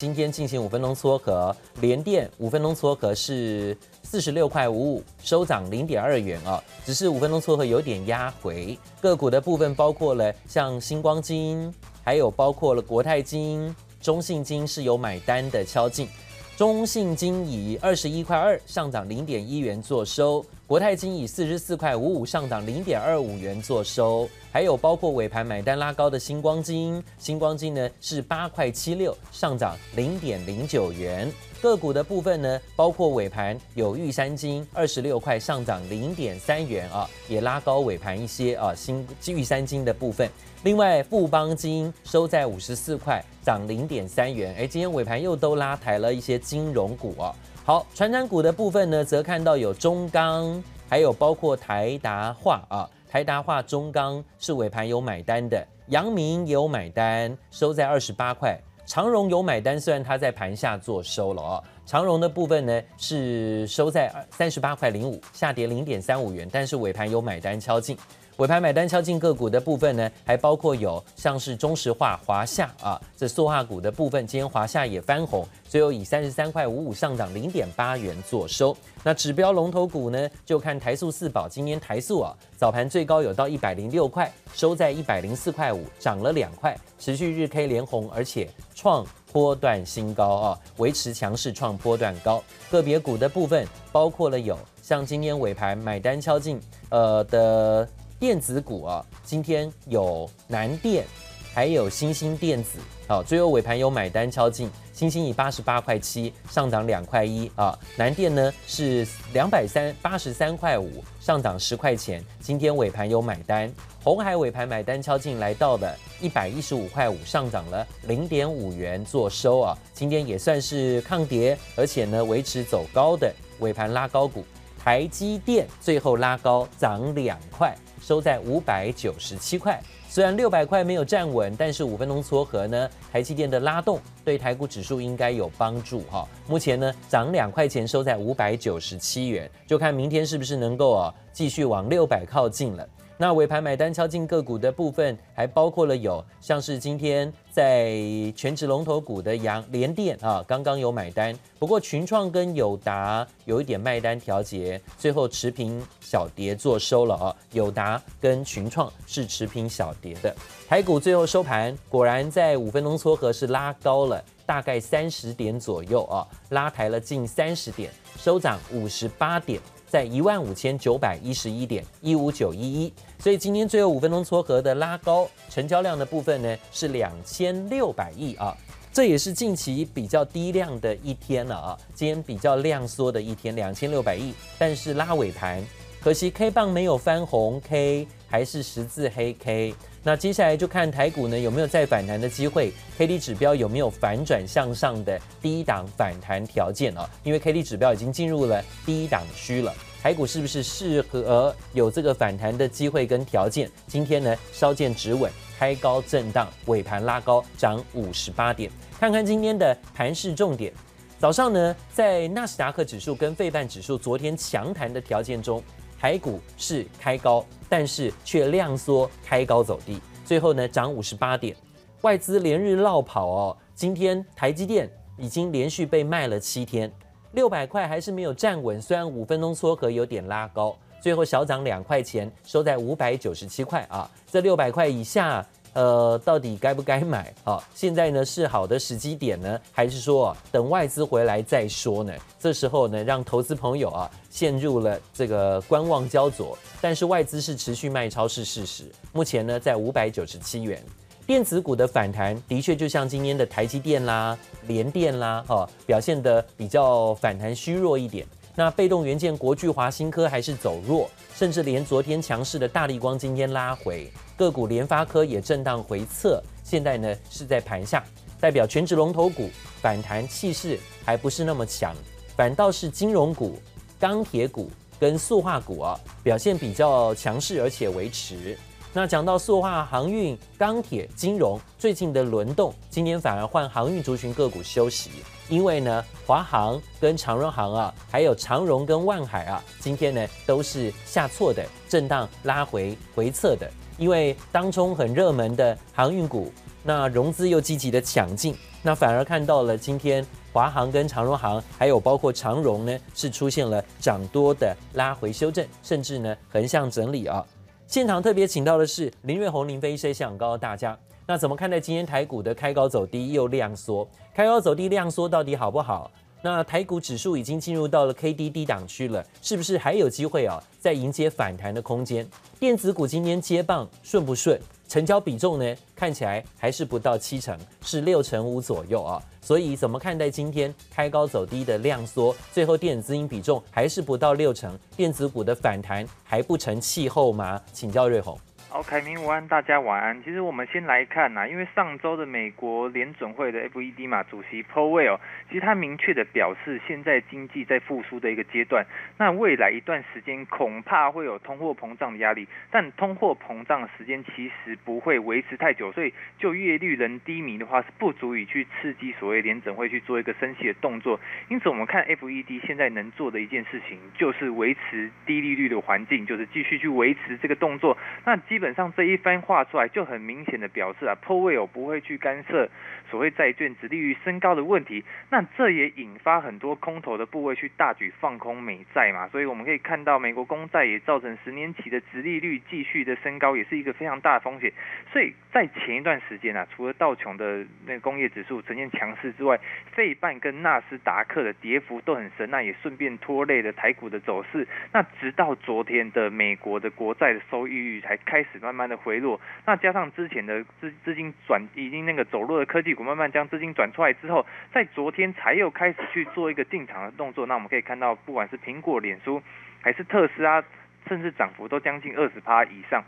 今天进行五分钟撮合，联电五分钟撮合是四十六块五五，收涨零点二元啊，只是五分钟撮合有点压回。个股的部分包括了像星光金，还有包括了国泰金、中信金是有买单的敲进。中信金以二十一块二上涨零点一元做收。国泰金以四十四块五五上涨零点二五元做收，还有包括尾盘买单拉高的新光金，新光金呢是八块七六上涨零点零九元。个股的部分呢，包括尾盘有玉山金二十六块上涨零点三元啊，也拉高尾盘一些啊。新玉山金的部分，另外富邦金收在五十四块，涨零点三元。哎，今天尾盘又都拉抬了一些金融股啊。好，传产股的部分呢，则看到有中钢，还有包括台达化啊，台达化、中钢是尾盘有买单的，阳明也有买单，收在二十八块，长荣有买单，虽然它在盘下做收了啊，长荣的部分呢是收在三十八块零五，下跌零点三五元，但是尾盘有买单敲进。尾盘买单敲进个股的部分呢，还包括有像是中石化、华夏啊，这塑化股的部分，今天华夏也翻红，最后以三十三块五五上涨零点八元做收。那指标龙头股呢，就看台塑四宝，今天台塑啊，早盘最高有到一百零六块，收在一百零四块五，涨了两块，持续日 K 连红，而且创波段新高啊，维持强势创波段高。个别股的部分包括了有像今天尾盘买单敲进呃的。电子股啊，今天有南电，还有欣兴电子，好，最后尾盘有买单敲进，欣兴以八十八块七上涨两块一啊，南电呢是两百三八十三块五上涨十块钱，今天尾盘有买单，红海尾盘买单敲进来到了一百一十五块五上涨了零点五元做收啊，今天也算是抗跌，而且呢维持走高的尾盘拉高股，台积电最后拉高涨两块。收在五百九十七块，虽然六百块没有站稳，但是五分钟撮合呢，台积电的拉动对台股指数应该有帮助哈。目前呢涨两块钱，收在五百九十七元，就看明天是不是能够啊继续往六百靠近了。那尾盘买单敲进个股的部分，还包括了有像是今天在全职龙头股的阳联电啊，刚刚有买单。不过群创跟友达有一点卖单调节，最后持平小跌做收了啊。友达跟群创是持平小跌的。台股最后收盘，果然在五分钟撮合是拉高了大概三十点左右啊，拉抬了近三十点，收涨五十八点。在一万五千九百一十一点一五九一一，所以今天最后五分钟撮合的拉高，成交量的部分呢是两千六百亿啊，这也是近期比较低量的一天了啊，今天比较量缩的一天，两千六百亿，但是拉尾盘，可惜 K 棒没有翻红 K，还是十字黑 K。那接下来就看台股呢有没有再反弹的机会，K D 指标有没有反转向上的低档反弹条件啊？因为 K D 指标已经进入了低档区了，台股是不是适合有这个反弹的机会跟条件？今天呢稍见止稳，开高震荡，尾盘拉高涨五十八点。看看今天的盘势重点，早上呢在纳斯达克指数跟费半指数昨天强弹的条件中。台股是开高，但是却量缩，开高走低，最后呢涨五十八点，外资连日落跑哦。今天台积电已经连续被卖了七天，六百块还是没有站稳，虽然五分钟撮合有点拉高，最后小涨两块钱，收在五百九十七块啊。这六百块以下。呃，到底该不该买？好，现在呢是好的时机点呢，还是说等外资回来再说呢？这时候呢，让投资朋友啊陷入了这个观望焦灼。但是外资是持续卖超是事实。目前呢在五百九十七元，电子股的反弹的确就像今天的台积电啦、联电啦，哈，表现得比较反弹虚弱一点。那被动元件国巨、华新科还是走弱。甚至连昨天强势的大力光今天拉回，个股联发科也震荡回测，现在呢是在盘下，代表权值龙头股反弹气势还不是那么强，反倒是金融股、钢铁股跟塑化股啊表现比较强势，而且维持。那讲到塑化、航运、钢铁、金融最近的轮动，今天反而换航运族群个股休息。因为呢，华航跟长荣航啊，还有长荣跟万海啊，今天呢都是下挫的，震荡拉回回测的。因为当中很热门的航运股，那融资又积极的抢进，那反而看到了今天华航跟长荣航，还有包括长荣呢，是出现了涨多的拉回修正，甚至呢横向整理啊。现场特别请到的是林瑞红林飞医师，想告诉大家，那怎么看待今天台股的开高走低又量缩？开高走低量缩到底好不好？那台股指数已经进入到了 K D 低档区了，是不是还有机会啊？再迎接反弹的空间？电子股今天接棒顺不顺？成交比重呢？看起来还是不到七成，是六成五左右啊。所以怎么看待今天开高走低的量缩？最后电子资金比重还是不到六成，电子股的反弹还不成气候吗？请教瑞红。好，凯明午安，大家晚安。其实我们先来看呐，因为上周的美国联准会的 FED 嘛，主席 Powell，其实他明确的表示，现在经济在复苏的一个阶段，那未来一段时间恐怕会有通货膨胀的压力，但通货膨胀的时间其实不会维持太久，所以就月率仍低迷的话，是不足以去刺激所谓联准会去做一个升息的动作。因此，我们看 FED 现在能做的一件事情，就是维持低利率的环境，就是继续去维持这个动作。那基基本上这一番话出来，就很明显的表示啊，Powell 不会去干涉所谓债券殖利率升高的问题。那这也引发很多空头的部位去大举放空美债嘛。所以我们可以看到，美国公债也造成十年期的殖利率继续的升高，也是一个非常大的风险。所以在前一段时间啊，除了道琼的那工业指数呈现强势之外，费半跟纳斯达克的跌幅都很深，那也顺便拖累了台股的走势。那直到昨天的美国的国债的收益率才开始。慢慢的回落，那加上之前的资资金转，已经那个走弱的科技股慢慢将资金转出来之后，在昨天才又开始去做一个进场的动作。那我们可以看到，不管是苹果、脸书，还是特斯拉，甚至涨幅都将近二十趴以上。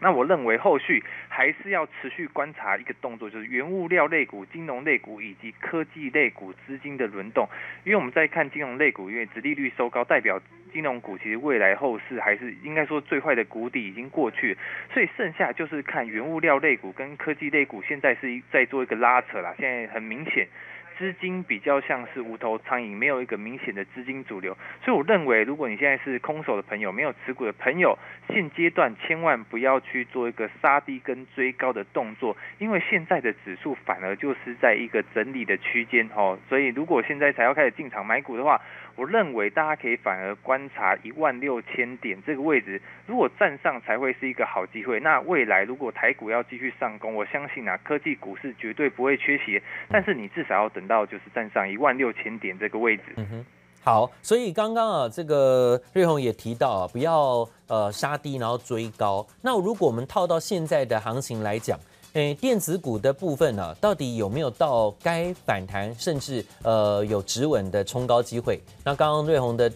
那我认为后续还是要持续观察一个动作，就是原物料类股、金融类股以及科技类股资金的轮动。因为我们在看金融类股，因为殖利率收高，代表金融股其实未来后市还是应该说最坏的谷底已经过去，所以剩下就是看原物料类股跟科技类股现在是在做一个拉扯啦。现在很明显。资金比较像是无头苍蝇，没有一个明显的资金主流，所以我认为，如果你现在是空手的朋友，没有持股的朋友，现阶段千万不要去做一个杀低跟追高的动作，因为现在的指数反而就是在一个整理的区间哦，所以如果现在才要开始进场买股的话，我认为大家可以反而观察一万六千点这个位置，如果站上才会是一个好机会。那未来如果台股要继续上攻，我相信啊，科技股是绝对不会缺席，但是你至少要等。到就是站上一万六千点这个位置。嗯哼，好，所以刚刚啊，这个瑞红也提到啊，不要呃杀低然后追高。那如果我们套到现在的行情来讲，诶，电子股的部分呢，到底有没有到该反弹，甚至呃有止稳的冲高机会？那刚刚瑞红的。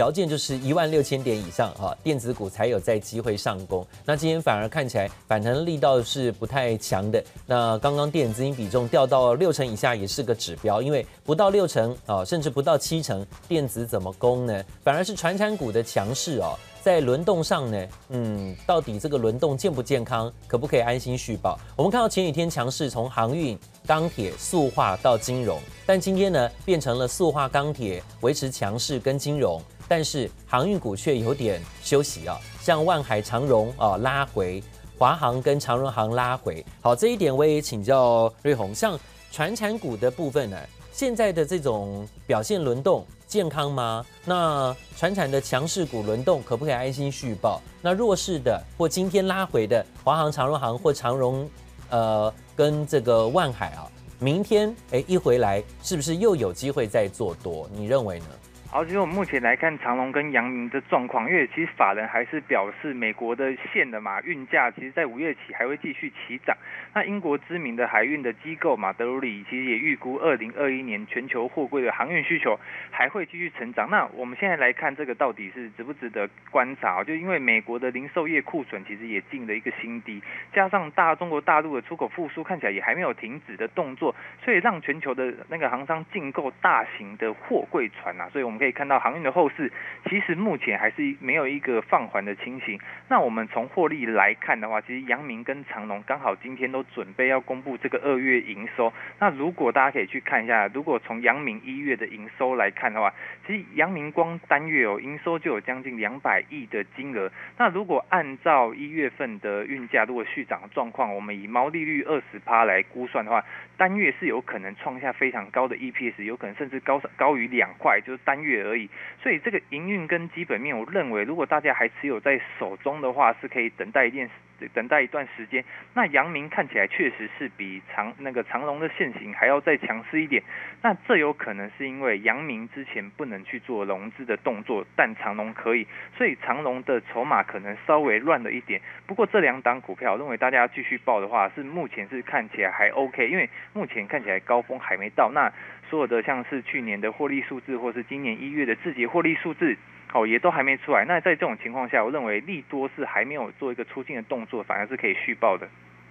条件就是一万六千点以上哈，电子股才有在机会上攻。那今天反而看起来反弹力道是不太强的。那刚刚电子资金比重掉到六成以下也是个指标，因为不到六成啊，甚至不到七成，电子怎么攻呢？反而是传产股的强势哦，在轮动上呢，嗯，到底这个轮动健不健康，可不可以安心续保？我们看到前几天强势从航运、钢铁、塑化到金融，但今天呢变成了塑化、钢铁维持强势跟金融。但是航运股却有点休息啊，像万海、长荣啊拉回，华航跟长荣航拉回。好，这一点我也请教瑞红，像传产股的部分呢，现在的这种表现轮动健康吗？那传产的强势股轮动可不可以安心续报？那弱势的或今天拉回的华航、长荣航或长荣，呃，跟这个万海啊，明天哎一回来是不是又有机会再做多？你认为呢？好，其实我目前来看长隆跟阳明的状况，因为其实法人还是表示美国的线的嘛运价，其实在五月起还会继续起涨。那英国知名的海运的机构马德鲁里其实也预估二零二一年全球货柜的航运需求还会继续成长。那我们现在来看这个到底是值不值得观察？就因为美国的零售业库存其实也进了一个新低，加上大中国大陆的出口复苏看起来也还没有停止的动作，所以让全球的那个航商进购大型的货柜船啊，所以我们。可以看到航运的后市其实目前还是没有一个放缓的情形。那我们从获利来看的话，其实阳明跟长荣刚好今天都准备要公布这个二月营收。那如果大家可以去看一下，如果从阳明一月的营收来看的话，其实阳明光单月哦营收就有将近两百亿的金额。那如果按照一月份的运价如果续涨状况，我们以毛利率二十趴来估算的话，单月是有可能创下非常高的 EPS，有可能甚至高高于两块，就是单月而已。所以这个营运跟基本面，我认为如果大家还持有在手中的话，是可以等待一件。等待一段时间，那阳明看起来确实是比长那个长龙的线型还要再强势一点。那这有可能是因为阳明之前不能去做融资的动作，但长龙可以，所以长龙的筹码可能稍微乱了一点。不过这两档股票，认为大家继续报的话，是目前是看起来还 OK，因为目前看起来高峰还没到。那所有的像是去年的获利数字，或是今年一月的自己获利数字。哦，也都还没出来。那在这种情况下，我认为利多是还没有做一个出境的动作，反而是可以续报的。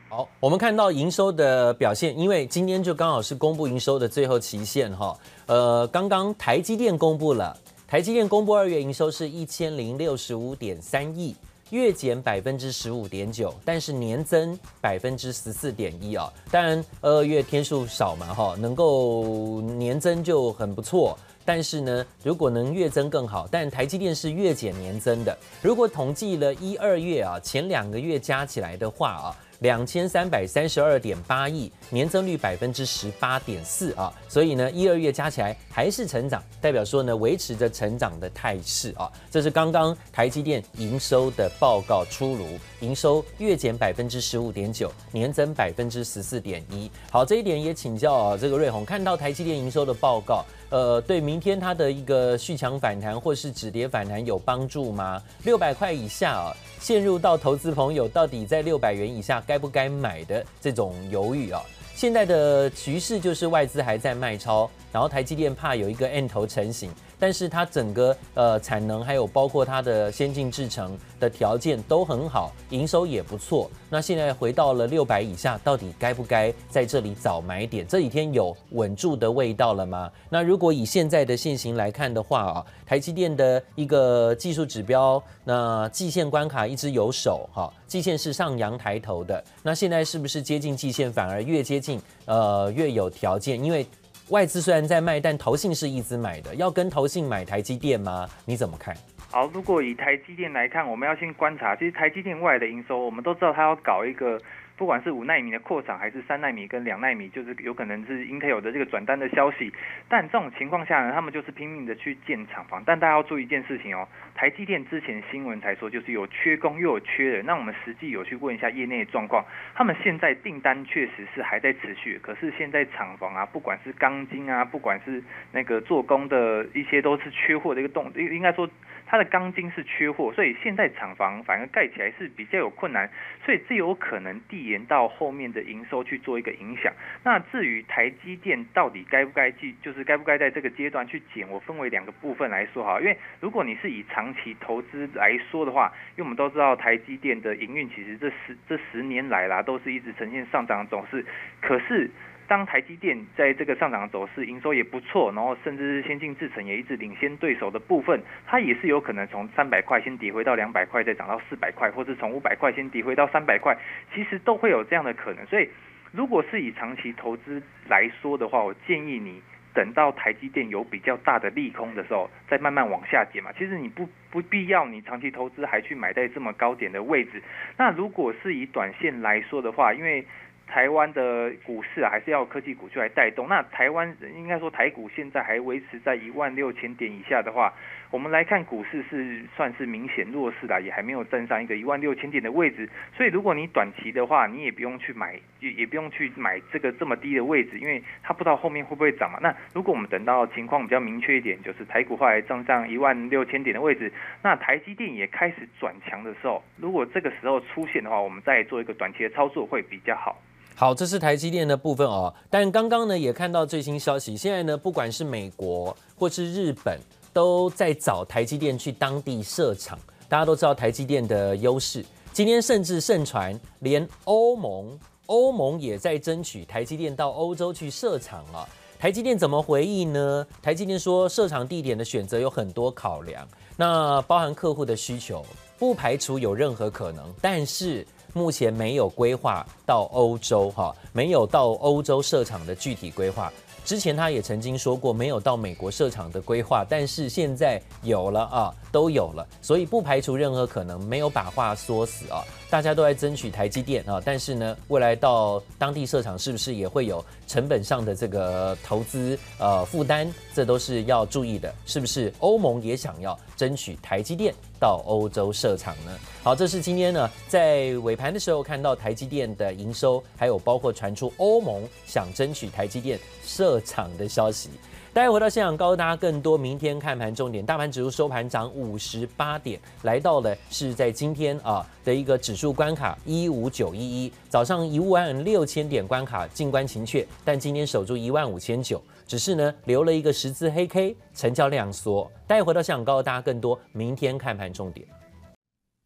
好，我们看到营收的表现，因为今天就刚好是公布营收的最后期限哈。呃，刚刚台积电公布了，台积电公布二月营收是一千零六十五点三亿，月减百分之十五点九，但是年增百分之十四点一啊。当然，二月天数少嘛哈，能够年增就很不错。但是呢，如果能月增更好，但台积电是月减年增的。如果统计了一二月啊，前两个月加起来的话啊。两千三百三十二点八亿，年增率百分之十八点四啊，所以呢，一二月加起来还是成长，代表说呢，维持着成长的态势啊。这是刚刚台积电营收的报告出炉，营收月减百分之十五点九，年增百分之十四点一。好，这一点也请教啊，这个瑞鸿，看到台积电营收的报告，呃，对明天它的一个续强反弹或是止跌反弹有帮助吗？六百块以下啊。陷入到投资朋友到底在六百元以下该不该买的这种犹豫啊，现在的局势就是外资还在卖超，然后台积电怕有一个 N 头成型。但是它整个呃产能还有包括它的先进制程的条件都很好，营收也不错。那现在回到了六百以下，到底该不该在这里找买点？这几天有稳住的味道了吗？那如果以现在的现行来看的话啊，台积电的一个技术指标，那季线关卡一直有守哈，季线是上扬抬头的。那现在是不是接近季线，反而越接近呃越有条件？因为外资虽然在卖，但投信是一直买的，要跟投信买台积电吗？你怎么看？好，如果以台积电来看，我们要先观察，其实台积电外的营收，我们都知道它要搞一个。不管是五奈米的扩厂，还是三奈米跟两奈米，就是有可能是 Intel 的这个转单的消息。但这种情况下呢，他们就是拼命的去建厂房。但大家要注意一件事情哦，台积电之前新闻才说就是有缺工又有缺人。那我们实际有去问一下业内的状况，他们现在订单确实是还在持续，可是现在厂房啊，不管是钢筋啊，不管是那个做工的一些都是缺货的一个动，应应该说它的钢筋是缺货，所以现在厂房反而盖起来是比较有困难，所以这有可能递延到后面的营收去做一个影响。那至于台积电到底该不该继，就是该不该在这个阶段去减，我分为两个部分来说哈。因为如果你是以长期投资来说的话，因为我们都知道台积电的营运其实这十这十年来啦，都是一直呈现上涨的走势，可是。当台积电在这个上涨的走势，营收也不错，然后甚至是先进制程也一直领先对手的部分，它也是有可能从三百块先跌回到两百块，再涨到四百块，或是从五百块先跌回到三百块，其实都会有这样的可能。所以，如果是以长期投资来说的话，我建议你等到台积电有比较大的利空的时候，再慢慢往下跌嘛。其实你不不必要你长期投资还去买在这么高点的位置。那如果是以短线来说的话，因为台湾的股市啊，还是要科技股去来带动。那台湾应该说台股现在还维持在一万六千点以下的话，我们来看股市是算是明显弱势的，也还没有站上一个一万六千点的位置。所以如果你短期的话，你也不用去买，也也不用去买这个这么低的位置，因为它不知道后面会不会涨嘛。那如果我们等到情况比较明确一点，就是台股后来站上一万六千点的位置，那台积电也开始转强的时候，如果这个时候出现的话，我们再做一个短期的操作会比较好。好，这是台积电的部分哦。但刚刚呢也看到最新消息，现在呢不管是美国或是日本，都在找台积电去当地设厂。大家都知道台积电的优势，今天甚至盛传连欧盟，欧盟也在争取台积电到欧洲去设厂啊。台积电怎么回应呢？台积电说，设厂地点的选择有很多考量，那包含客户的需求，不排除有任何可能，但是目前没有规划到欧洲哈，没有到欧洲设厂的具体规划。之前他也曾经说过，没有到美国设厂的规划，但是现在有了啊，都有了，所以不排除任何可能，没有把话说死啊。大家都在争取台积电啊，但是呢，未来到当地设厂是不是也会有成本上的这个投资呃负担？这都是要注意的，是不是？欧盟也想要争取台积电到欧洲设厂呢？好，这是今天呢在尾盘的时候看到台积电的营收，还有包括传出欧盟想争取台积电设厂的消息。待会回到现场，告诉大家更多明天看盘重点。大盘指数收盘涨五十八点，来到了是在今天啊的一个指数关卡一五九一一。早上一万六千点关卡，静观情阙，但今天守住一万五千九，只是呢留了一个十字黑 K，成交量缩。待会回到现场，告诉大家更多明天看盘重点。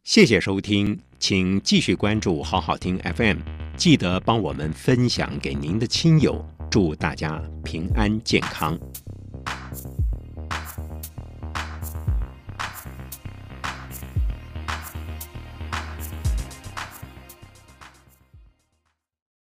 谢谢收听，请继续关注好好听 FM，记得帮我们分享给您的亲友，祝大家平安健康。